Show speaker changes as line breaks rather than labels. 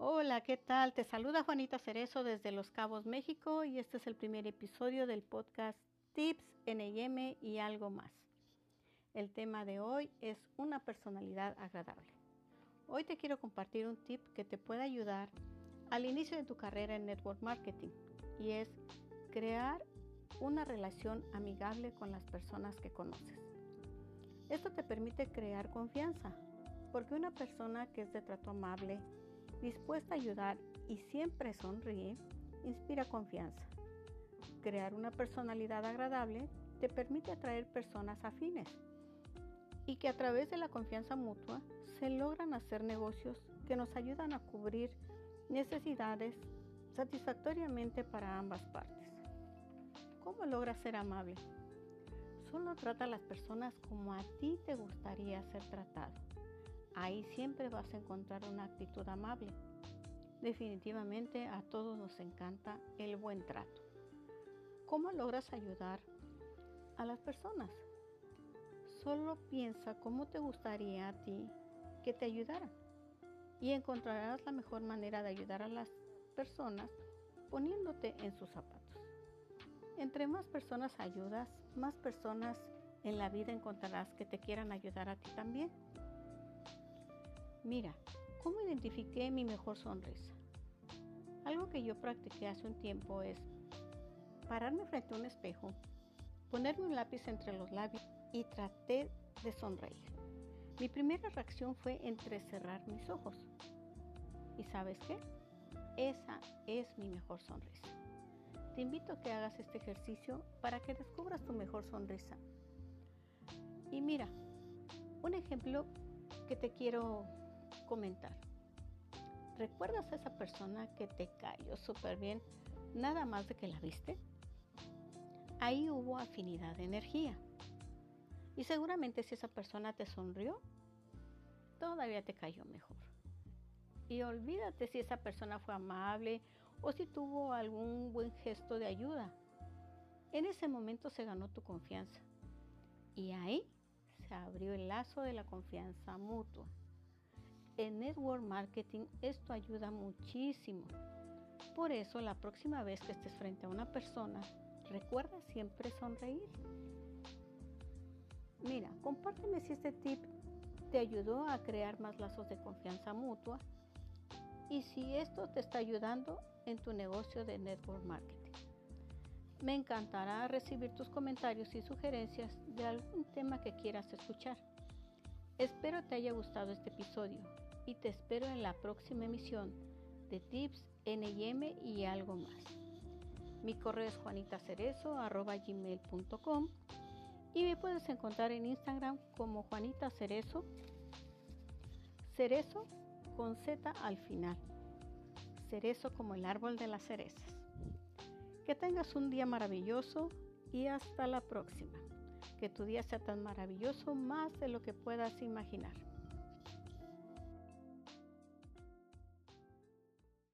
Hola, ¿qué tal? Te saluda Juanita Cerezo desde Los Cabos, México y este es el primer episodio del podcast Tips, NM y algo más. El tema de hoy es una personalidad agradable. Hoy te quiero compartir un tip que te puede ayudar al inicio de tu carrera en Network Marketing y es crear una relación amigable con las personas que conoces. Esto te permite crear confianza, porque una persona que es de trato amable, dispuesta a ayudar y siempre sonríe, inspira confianza. Crear una personalidad agradable te permite atraer personas afines y que a través de la confianza mutua se logran hacer negocios que nos ayudan a cubrir necesidades satisfactoriamente para ambas partes. ¿Cómo logras ser amable? Solo trata a las personas como a ti te gustaría ser tratado. Ahí siempre vas a encontrar una actitud amable. Definitivamente a todos nos encanta el buen trato. ¿Cómo logras ayudar a las personas? Solo piensa cómo te gustaría a ti que te ayudaran y encontrarás la mejor manera de ayudar a las personas poniéndote en sus zapatos. Entre más personas ayudas, más personas en la vida encontrarás que te quieran ayudar a ti también. Mira, ¿cómo identifiqué mi mejor sonrisa? Algo que yo practiqué hace un tiempo es pararme frente a un espejo, ponerme un lápiz entre los labios y traté de sonreír. Mi primera reacción fue entrecerrar mis ojos. ¿Y sabes qué? Esa es mi mejor sonrisa. Te invito a que hagas este ejercicio para que descubras tu mejor sonrisa. Y mira, un ejemplo que te quiero comentar. ¿Recuerdas a esa persona que te cayó súper bien nada más de que la viste? Ahí hubo afinidad de energía. Y seguramente si esa persona te sonrió, todavía te cayó mejor. Y olvídate si esa persona fue amable o si tuvo algún buen gesto de ayuda. En ese momento se ganó tu confianza. Y ahí se abrió el lazo de la confianza mutua. En Network Marketing esto ayuda muchísimo. Por eso la próxima vez que estés frente a una persona, recuerda siempre sonreír. Mira, compárteme si este tip te ayudó a crear más lazos de confianza mutua y si esto te está ayudando en tu negocio de network marketing. Me encantará recibir tus comentarios y sugerencias de algún tema que quieras escuchar. Espero te haya gustado este episodio y te espero en la próxima emisión de Tips NM y algo más. Mi correo es juanitacerezo.com y me puedes encontrar en Instagram como Juanita Cerezo. Cerezo con Z al final. Cerezo como el árbol de las cerezas. Que tengas un día maravilloso y hasta la próxima. Que tu día sea tan maravilloso más de lo que puedas imaginar.